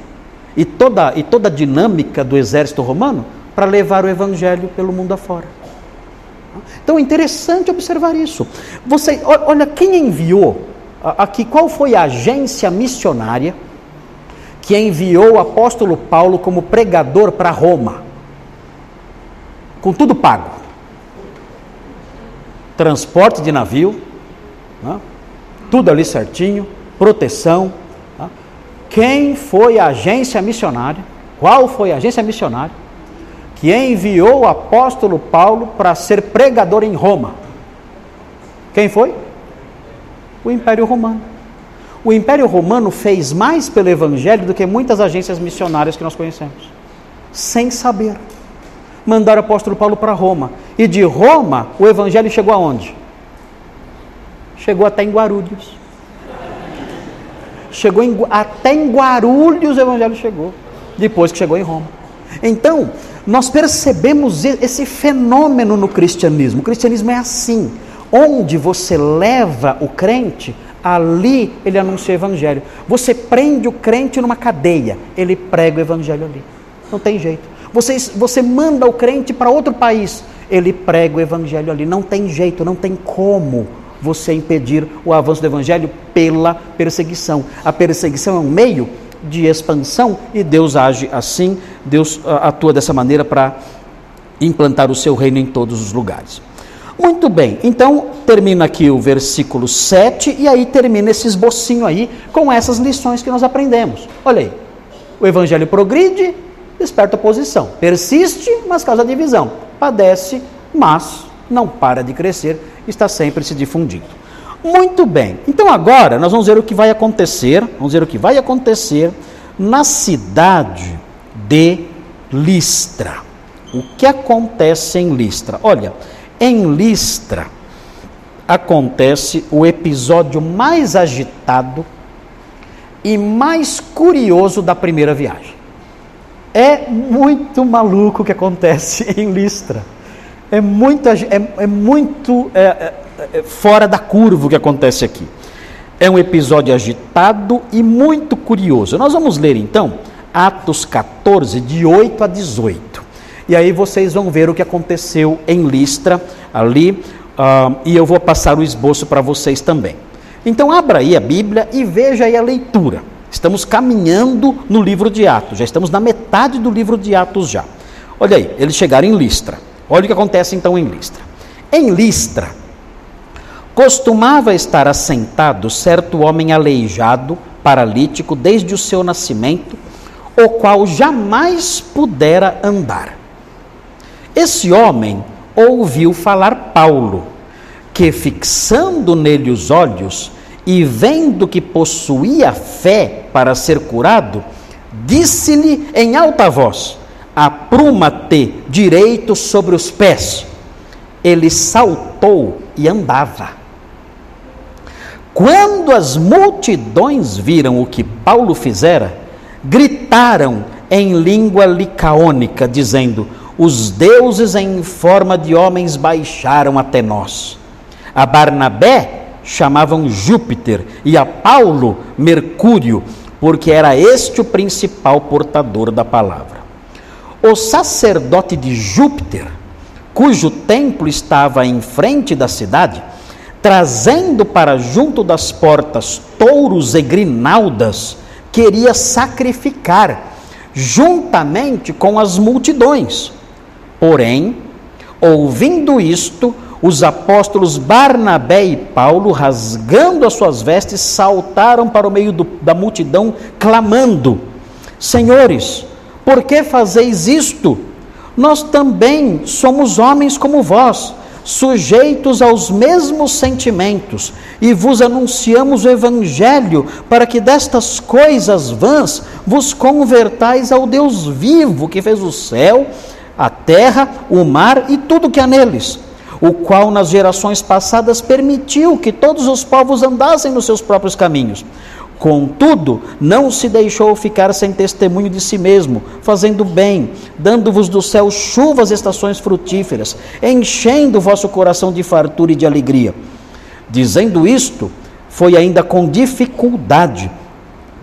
e toda, e toda a dinâmica do exército romano para levar o evangelho pelo mundo afora. Então é interessante observar isso. Você, olha, quem enviou aqui, qual foi a agência missionária que enviou o apóstolo Paulo como pregador para Roma? Com tudo pago. Transporte de navio, né? tudo ali certinho, proteção. Né? Quem foi a agência missionária? Qual foi a agência missionária? que enviou o apóstolo Paulo para ser pregador em Roma. Quem foi? O Império Romano. O Império Romano fez mais pelo Evangelho do que muitas agências missionárias que nós conhecemos, sem saber. Mandaram o apóstolo Paulo para Roma. E de Roma, o Evangelho chegou aonde? Chegou até em Guarulhos. Chegou em, até em Guarulhos o Evangelho chegou, depois que chegou em Roma. Então, nós percebemos esse fenômeno no cristianismo. O cristianismo é assim. Onde você leva o crente, ali ele anuncia o evangelho. Você prende o crente numa cadeia, ele prega o evangelho ali. Não tem jeito. Você, você manda o crente para outro país, ele prega o evangelho ali. Não tem jeito, não tem como você impedir o avanço do evangelho pela perseguição. A perseguição é um meio de expansão e Deus age assim, Deus ah, atua dessa maneira para implantar o seu reino em todos os lugares. Muito bem, então termina aqui o versículo 7 e aí termina esse esbocinho aí com essas lições que nós aprendemos. Olha aí, o evangelho progride, desperta oposição, persiste, mas causa divisão, padece, mas não para de crescer, está sempre se difundindo. Muito bem. Então agora nós vamos ver o que vai acontecer, vamos ver o que vai acontecer na cidade de Listra. O que acontece em Listra? Olha, em Listra acontece o episódio mais agitado e mais curioso da primeira viagem. É muito maluco o que acontece em Listra. É muito, é, é muito é, é é, fora da curva o que acontece aqui. É um episódio agitado e muito curioso. Nós vamos ler então Atos 14, de 8 a 18. E aí vocês vão ver o que aconteceu em Listra, ali, uh, e eu vou passar o esboço para vocês também. Então abra aí a Bíblia e veja aí a leitura. Estamos caminhando no livro de Atos, já estamos na metade do livro de Atos já. Olha aí, eles chegaram em Listra. Olha o que acontece então em Listra. Em Listra, costumava estar assentado certo homem aleijado, paralítico, desde o seu nascimento, o qual jamais pudera andar. Esse homem ouviu falar Paulo, que fixando nele os olhos e vendo que possuía fé para ser curado, disse-lhe em alta voz: Apruma-te direito sobre os pés. Ele saltou e andava. Quando as multidões viram o que Paulo fizera, gritaram em língua licaônica, dizendo: Os deuses em forma de homens baixaram até nós. A Barnabé chamavam Júpiter e a Paulo Mercúrio, porque era este o principal portador da palavra. O sacerdote de Júpiter, cujo templo estava em frente da cidade, trazendo para junto das portas touros e grinaldas, queria sacrificar, juntamente com as multidões. Porém, ouvindo isto, os apóstolos Barnabé e Paulo, rasgando as suas vestes, saltaram para o meio do, da multidão, clamando: Senhores, por que fazeis isto? Nós também somos homens como vós sujeitos aos mesmos sentimentos, e vos anunciamos o Evangelho, para que destas coisas vãs vos convertais ao Deus vivo, que fez o céu, a terra, o mar e tudo que há neles, o qual nas gerações passadas permitiu que todos os povos andassem nos seus próprios caminhos Contudo, não se deixou ficar sem testemunho de si mesmo, fazendo bem, dando-vos do céu chuvas estações frutíferas, enchendo o vosso coração de fartura e de alegria. Dizendo isto, foi ainda com dificuldade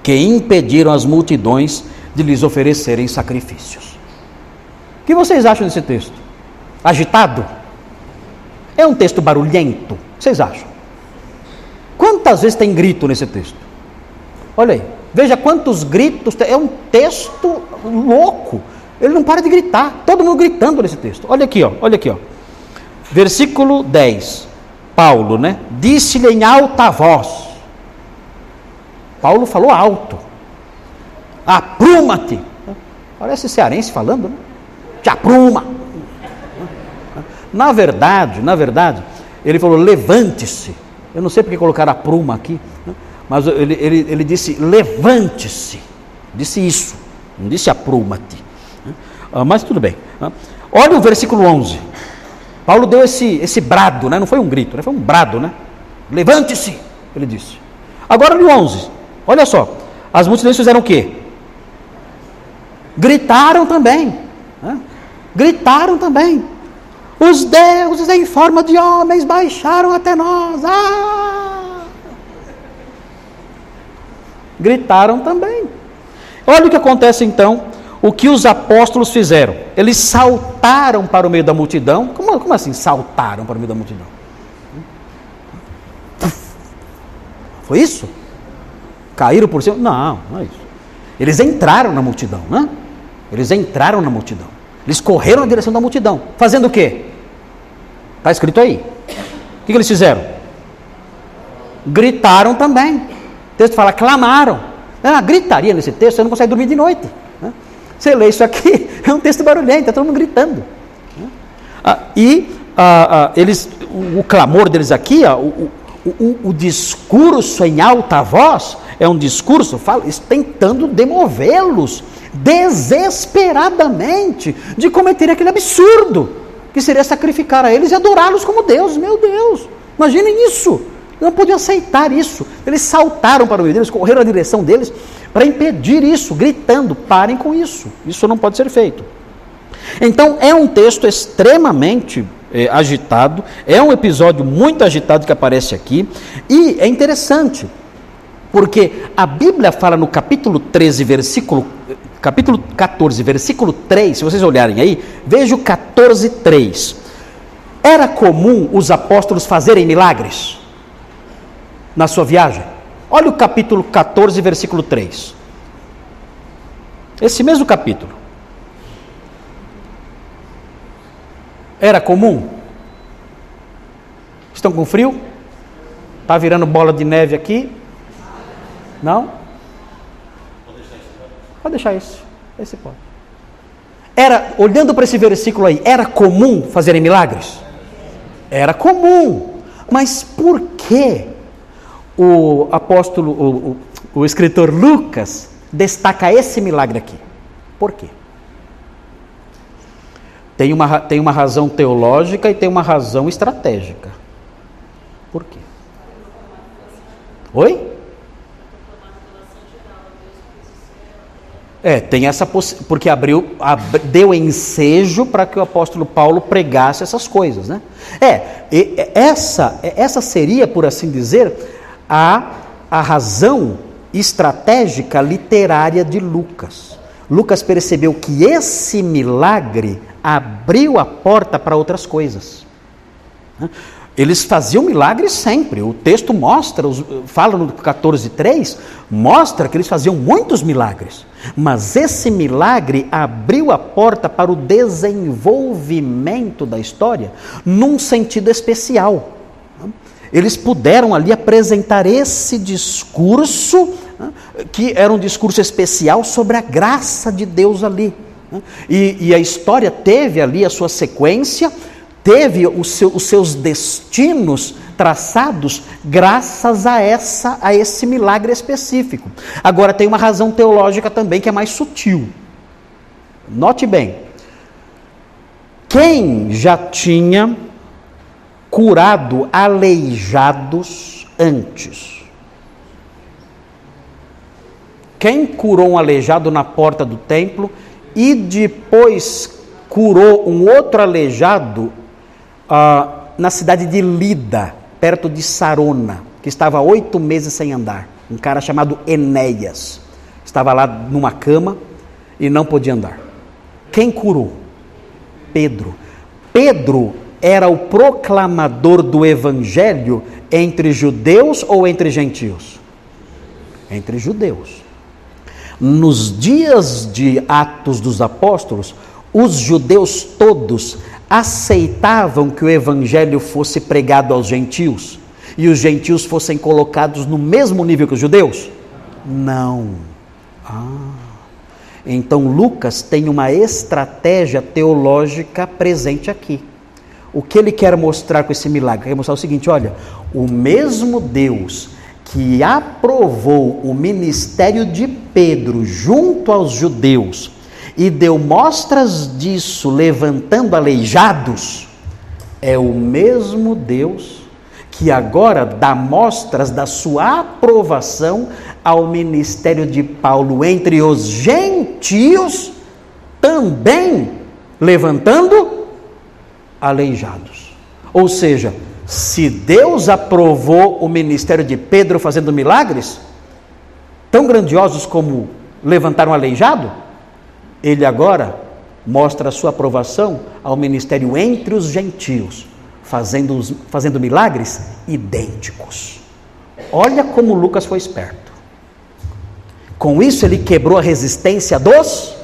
que impediram as multidões de lhes oferecerem sacrifícios. O que vocês acham desse texto? Agitado? É um texto barulhento? Vocês acham? Quantas vezes tem grito nesse texto? Olha aí, veja quantos gritos, é um texto louco. Ele não para de gritar, todo mundo gritando nesse texto. Olha aqui, ó, olha aqui, ó. Versículo 10. Paulo, né? Disse-lhe em alta voz. Paulo falou alto. Apruma-te. Parece cearense falando, né? Te apruma. Na verdade, na verdade, ele falou: levante-se. Eu não sei porque colocaram apruma aqui. Né? mas ele, ele, ele disse: levante-se. Disse isso, não disse apruma-te. Ah, mas tudo bem. Ah, olha o versículo 11. Paulo deu esse, esse brado, né? não foi um grito, né? foi um brado, né? Levante-se, ele disse. Agora no 11, olha só. As multidões fizeram o quê? Gritaram também. Né? Gritaram também. Os deuses em forma de homens baixaram até nós. Ah! gritaram também. Olha o que acontece então, o que os apóstolos fizeram. Eles saltaram para o meio da multidão. Como, como assim saltaram para o meio da multidão? Foi isso? Caíram por cima? Não, não é isso. Eles entraram na multidão, né? Eles entraram na multidão. Eles correram na direção da multidão. Fazendo o quê? Está escrito aí. O que, que eles fizeram? Gritaram também. O texto fala, clamaram. É uma gritaria nesse texto, você não consegue dormir de noite. Né? Você lê isso aqui, é um texto barulhento, está todo mundo gritando. Né? Ah, e ah, ah, eles, o, o, clamor deles aqui, o, o, o, discurso em alta voz, é um discurso fala, tentando demovê-los desesperadamente de cometer aquele absurdo que seria sacrificar a eles e adorá-los como Deus. Meu Deus, imaginem isso não podiam aceitar isso. Eles saltaram para o meio deles, correram na direção deles para impedir isso, gritando: parem com isso. Isso não pode ser feito. Então, é um texto extremamente é, agitado, é um episódio muito agitado que aparece aqui, e é interessante, porque a Bíblia fala no capítulo 13, versículo capítulo 14, versículo 3, se vocês olharem aí, veja o 14, 3. Era comum os apóstolos fazerem milagres? na sua viagem? Olha o capítulo 14, versículo 3. Esse mesmo capítulo. Era comum? Estão com frio? Está virando bola de neve aqui? Não? Pode deixar isso. Esse pode. Era, olhando para esse versículo aí, era comum fazerem milagres? Era comum. Mas por que o apóstolo, o, o, o escritor Lucas, destaca esse milagre aqui? Por quê? Tem uma, tem uma razão teológica e tem uma razão estratégica. Por quê? Oi? É, tem essa possibilidade, porque abriu, ab, deu ensejo para que o apóstolo Paulo pregasse essas coisas, né? É, e, essa, essa seria, por assim dizer, a, a razão estratégica literária de Lucas. Lucas percebeu que esse milagre abriu a porta para outras coisas. Né? Eles faziam milagres sempre. O texto mostra, fala no 14:3, mostra que eles faziam muitos milagres. Mas esse milagre abriu a porta para o desenvolvimento da história num sentido especial. Eles puderam ali apresentar esse discurso, que era um discurso especial sobre a graça de Deus ali. E, e a história teve ali a sua sequência teve seu, os seus destinos traçados graças a essa a esse milagre específico. Agora tem uma razão teológica também que é mais sutil. Note bem. Quem já tinha curado aleijados antes? Quem curou um aleijado na porta do templo e depois curou um outro aleijado ah, na cidade de Lida, perto de Sarona, que estava oito meses sem andar. Um cara chamado Enéas. Estava lá numa cama e não podia andar. Quem curou? Pedro. Pedro era o proclamador do evangelho entre judeus ou entre gentios? Entre judeus. Nos dias de Atos dos Apóstolos, os judeus todos aceitavam que o evangelho fosse pregado aos gentios e os gentios fossem colocados no mesmo nível que os judeus? Não. Ah. Então Lucas tem uma estratégia teológica presente aqui. O que ele quer mostrar com esse milagre? Quer mostrar o seguinte: olha, o mesmo Deus que aprovou o ministério de Pedro junto aos judeus e deu mostras disso levantando aleijados, é o mesmo Deus que agora dá mostras da sua aprovação ao ministério de Paulo entre os gentios, também levantando aleijados. Ou seja, se Deus aprovou o ministério de Pedro fazendo milagres, tão grandiosos como levantar um aleijado, ele agora mostra a sua aprovação ao ministério entre os gentios, fazendo, fazendo milagres idênticos. Olha como Lucas foi esperto. Com isso, ele quebrou a resistência dos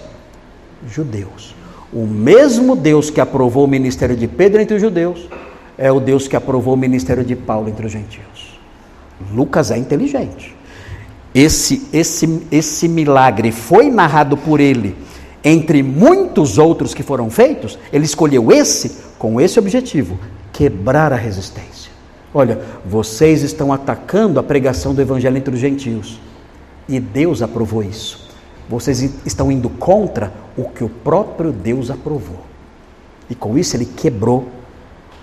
judeus. O mesmo Deus que aprovou o ministério de Pedro entre os judeus é o Deus que aprovou o ministério de Paulo entre os gentios. Lucas é inteligente. Esse, esse, esse milagre foi narrado por ele entre muitos outros que foram feitos, ele escolheu esse com esse objetivo: quebrar a resistência. Olha, vocês estão atacando a pregação do evangelho entre os gentios. E Deus aprovou isso. Vocês estão indo contra o que o próprio Deus aprovou. E com isso ele quebrou,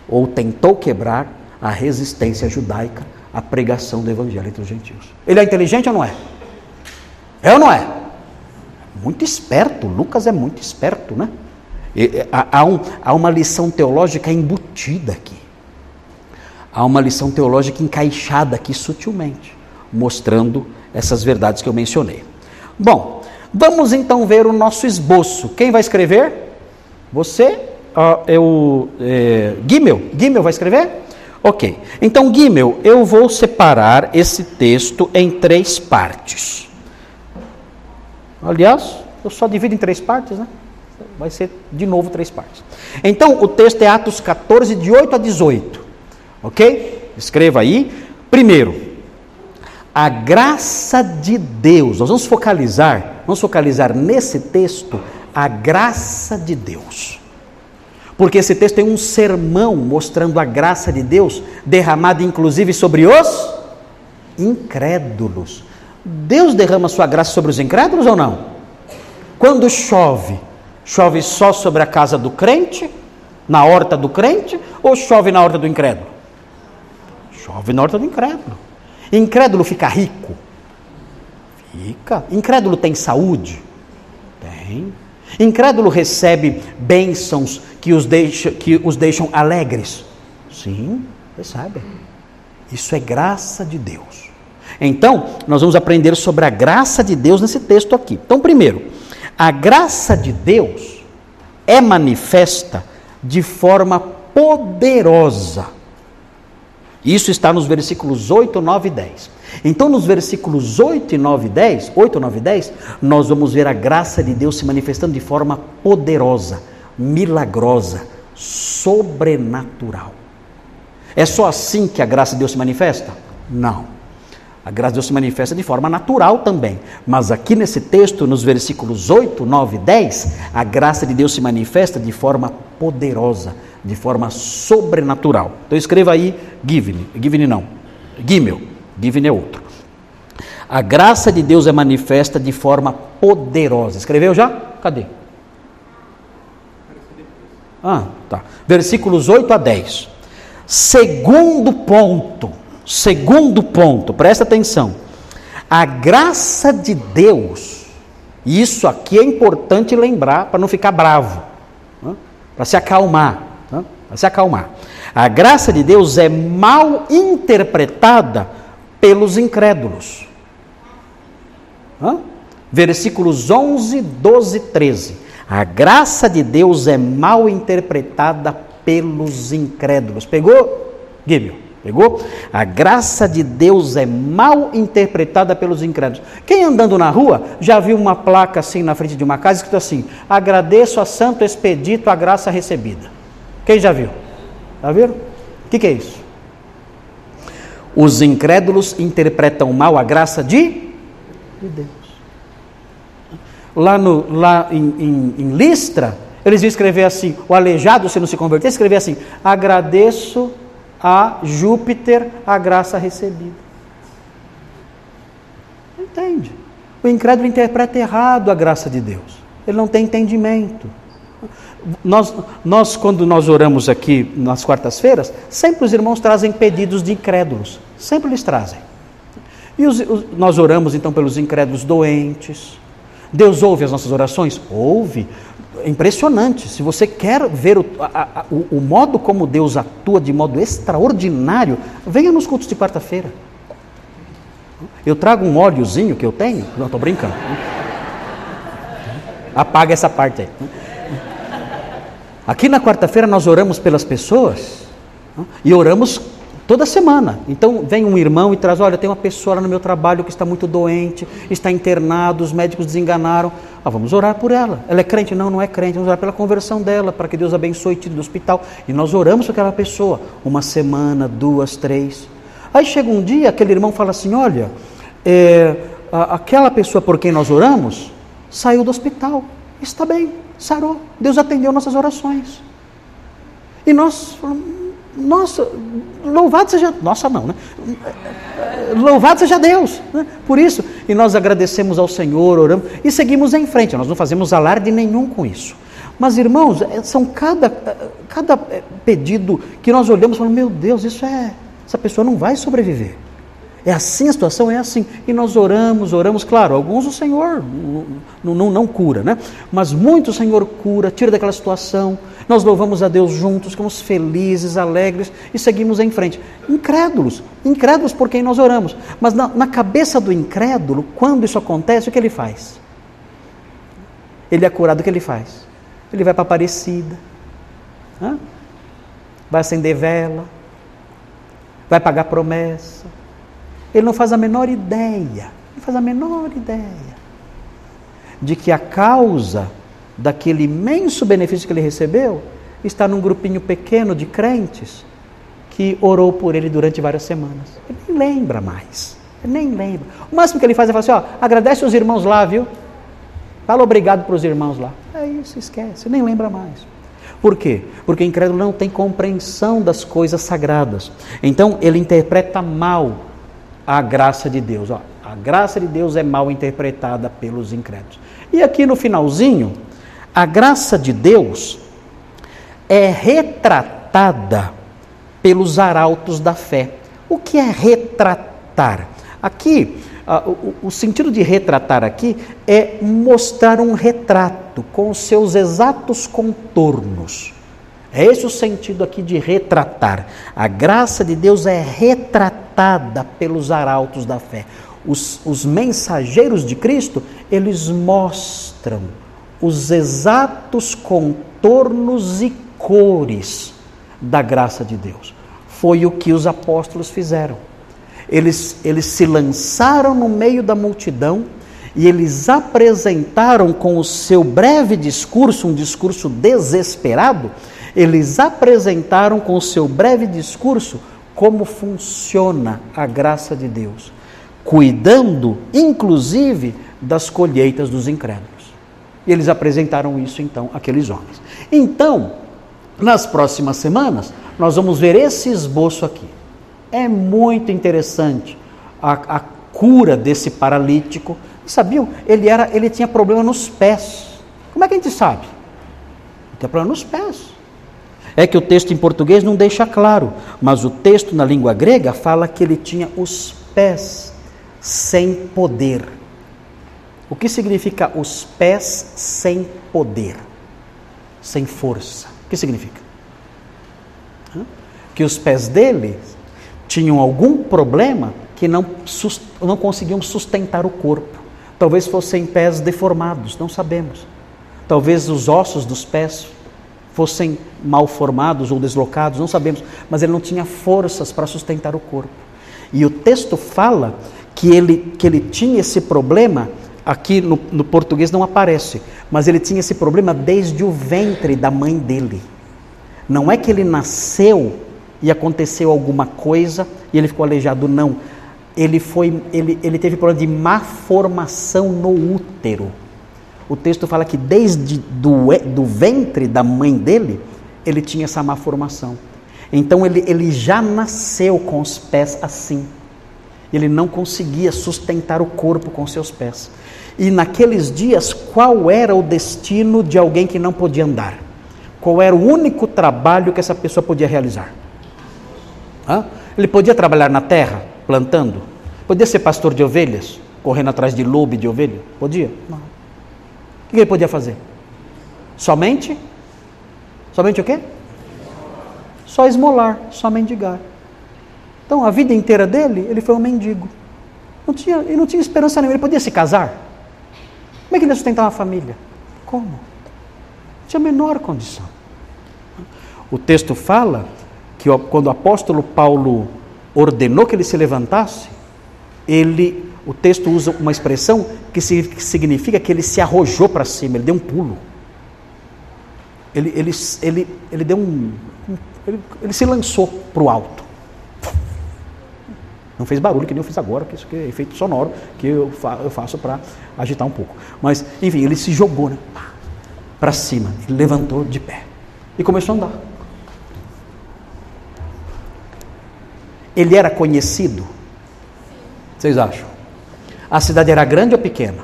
ou tentou quebrar, a resistência judaica à pregação do evangelho entre os gentios. Ele é inteligente ou não é? É ou não é? Muito esperto, Lucas é muito esperto, né? Há, um, há uma lição teológica embutida aqui. Há uma lição teológica encaixada aqui sutilmente, mostrando essas verdades que eu mencionei. Bom, vamos então ver o nosso esboço. Quem vai escrever? Você? Ah, eu, é, Gimel? Gimel vai escrever? Ok, então Gimel, eu vou separar esse texto em três partes. Aliás, eu só divido em três partes, né? Vai ser de novo três partes. Então, o texto é Atos 14, de 8 a 18. Ok? Escreva aí. Primeiro, a graça de Deus. Nós vamos focalizar, vamos focalizar nesse texto a graça de Deus. Porque esse texto tem um sermão mostrando a graça de Deus derramada inclusive sobre os incrédulos. Deus derrama sua graça sobre os incrédulos ou não? Quando chove, chove só sobre a casa do crente, na horta do crente, ou chove na horta do incrédulo? Chove na horta do incrédulo. Incrédulo fica rico? Fica. Incrédulo tem saúde? Tem. Incrédulo recebe bênçãos que os, deixa, que os deixam alegres? Sim, recebe. Isso é graça de Deus. Então, nós vamos aprender sobre a graça de Deus nesse texto aqui. Então, primeiro, a graça de Deus é manifesta de forma poderosa. Isso está nos versículos 8, 9 e 10. Então, nos versículos 8 e 9 e 10, 8, 9 e 10, nós vamos ver a graça de Deus se manifestando de forma poderosa, milagrosa, sobrenatural. É só assim que a graça de Deus se manifesta? Não. A graça de Deus se manifesta de forma natural também. Mas aqui nesse texto, nos versículos 8, 9 e 10, a graça de Deus se manifesta de forma poderosa, de forma sobrenatural. Então escreva aí Givne, Givne não, Gimel, Givne é outro. A graça de Deus é manifesta de forma poderosa. Escreveu já? Cadê? Ah, tá. Versículos 8 a 10. Segundo ponto, segundo ponto, presta atenção. A graça de Deus, isso aqui é importante lembrar para não ficar bravo, né? para se acalmar, né? para se acalmar. A graça de Deus é mal interpretada pelos incrédulos. Hã? Versículos 11, 12 13. A graça de Deus é mal interpretada pelos incrédulos. Pegou? Guilherme, pegou? A graça de Deus é mal interpretada pelos incrédulos. Quem andando na rua já viu uma placa assim na frente de uma casa escrito assim: Agradeço a Santo Expedito a graça recebida. Quem já viu? Já viram? O que, que é isso? Os incrédulos interpretam mal a graça de, de Deus lá, no, lá em, em, em Listra, eles iam escrever assim: o aleijado, se não se converter, escrever assim: agradeço a Júpiter a graça recebida. Entende? O incrédulo interpreta errado a graça de Deus. Ele não tem entendimento. Nós, nós, quando nós oramos aqui nas quartas-feiras, sempre os irmãos trazem pedidos de incrédulos. Sempre eles trazem. E os, os, nós oramos então pelos incrédulos doentes, Deus ouve as nossas orações? Ouve. É impressionante. Se você quer ver o, a, a, o, o modo como Deus atua de modo extraordinário, venha nos cultos de quarta-feira. Eu trago um óleozinho que eu tenho. Não, estou brincando. Apaga essa parte aí. Aqui na quarta-feira nós oramos pelas pessoas e oramos Toda semana. Então vem um irmão e traz: olha, tem uma pessoa lá no meu trabalho que está muito doente, está internado, os médicos desenganaram. Ah, vamos orar por ela. Ela é crente? Não, não é crente. Vamos orar pela conversão dela, para que Deus abençoe e tire do hospital. E nós oramos por aquela pessoa, uma semana, duas, três. Aí chega um dia, aquele irmão fala assim: olha, é, a, aquela pessoa por quem nós oramos saiu do hospital, está bem, sarou. Deus atendeu nossas orações. E nós falamos, nossa, louvado seja. Nossa, não, né? Louvado seja Deus. Né? Por isso, e nós agradecemos ao Senhor, oramos e seguimos em frente. Nós não fazemos alarde nenhum com isso. Mas, irmãos, é, são cada, cada é, pedido que nós olhamos e falamos: meu Deus, isso é. Essa pessoa não vai sobreviver. É assim a situação, é assim. E nós oramos, oramos, claro, alguns o Senhor não, não, não cura, né? Mas muito o Senhor cura, tira daquela situação. Nós louvamos a Deus juntos, ficamos felizes, alegres e seguimos em frente. Incrédulos, incrédulos por quem nós oramos. Mas na, na cabeça do incrédulo, quando isso acontece, o que ele faz? Ele é curado, o que ele faz? Ele vai para a Aparecida, vai acender vela, vai pagar promessa. Ele não faz a menor ideia, não faz a menor ideia de que a causa daquele imenso benefício que ele recebeu está num grupinho pequeno de crentes que orou por ele durante várias semanas. Ele nem lembra mais. Ele nem lembra. O máximo que ele faz é falar assim: ó, agradece os irmãos lá, viu? Fala obrigado para os irmãos lá. É isso, esquece, nem lembra mais. Por quê? Porque o incrédulo não tem compreensão das coisas sagradas. Então ele interpreta mal a graça de Deus. Ó, a graça de Deus é mal interpretada pelos incrédulos. E aqui no finalzinho, a graça de Deus é retratada pelos arautos da fé. O que é retratar? Aqui, o, sentido de retratar aqui é mostrar um retrato com os seus exatos contornos. É esse o sentido aqui de retratar. A graça de Deus é retratada pelos arautos da fé. Os, os mensageiros de Cristo, eles mostram os exatos contornos e cores da graça de Deus. Foi o que os apóstolos fizeram. Eles, eles se lançaram no meio da multidão e eles apresentaram com o seu breve discurso, um discurso desesperado, eles apresentaram com seu breve discurso como funciona a graça de Deus, cuidando inclusive das colheitas dos incrédulos. E eles apresentaram isso então àqueles homens. Então, nas próximas semanas, nós vamos ver esse esboço aqui. É muito interessante a, a cura desse paralítico. Sabiam? Ele, era, ele tinha problema nos pés. Como é que a gente sabe? Ele tinha problema nos pés. É que o texto em português não deixa claro, mas o texto na língua grega fala que ele tinha os pés sem poder. O que significa os pés sem poder? Sem força. O que significa? Que os pés dele tinham algum problema que não, não conseguiam sustentar o corpo. Talvez fossem pés deformados, não sabemos. Talvez os ossos dos pés fossem mal formados ou deslocados, não sabemos. Mas ele não tinha forças para sustentar o corpo. E o texto fala que ele, que ele tinha esse problema, aqui no, no português não aparece, mas ele tinha esse problema desde o ventre da mãe dele. Não é que ele nasceu e aconteceu alguma coisa e ele ficou aleijado, não. Ele, foi, ele, ele teve problema de má formação no útero. O texto fala que desde do, do ventre da mãe dele, ele tinha essa má formação. Então ele, ele já nasceu com os pés assim. Ele não conseguia sustentar o corpo com seus pés. E naqueles dias, qual era o destino de alguém que não podia andar? Qual era o único trabalho que essa pessoa podia realizar? Hã? Ele podia trabalhar na terra, plantando? Podia ser pastor de ovelhas, correndo atrás de lobo de ovelha? Podia? Não. O que ele podia fazer? Somente? Somente o quê? Só esmolar, só mendigar. Então, a vida inteira dele, ele foi um mendigo. Não tinha, ele não tinha esperança nenhuma. Ele podia se casar? Como é que ele ia sustentar uma família? Como? Não tinha a menor condição. O texto fala que quando o apóstolo Paulo ordenou que ele se levantasse, ele, o texto usa uma expressão que significa que ele se arrojou para cima, ele deu um pulo. Ele, ele, ele, ele deu um. Ele, ele se lançou para o alto. Não fez barulho, que nem eu fiz agora, que isso aqui é efeito sonoro que eu, fa eu faço para agitar um pouco. Mas, enfim, ele se jogou né, para cima, ele levantou de pé e começou a andar. Ele era conhecido? Vocês acham? A cidade era grande ou pequena?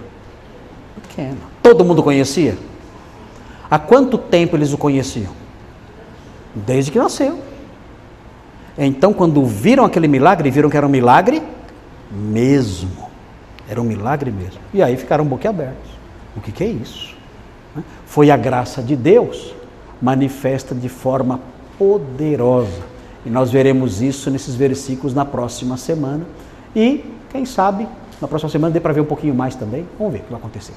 Pequena. Todo mundo conhecia? Há quanto tempo eles o conheciam? Desde que nasceu. Então, quando viram aquele milagre, viram que era um milagre mesmo. Era um milagre mesmo. E aí ficaram boquiabertos. O que, que é isso? Foi a graça de Deus manifesta de forma poderosa. E nós veremos isso nesses versículos na próxima semana. E, quem sabe, na próxima semana dê para ver um pouquinho mais também. Vamos ver o que vai acontecer.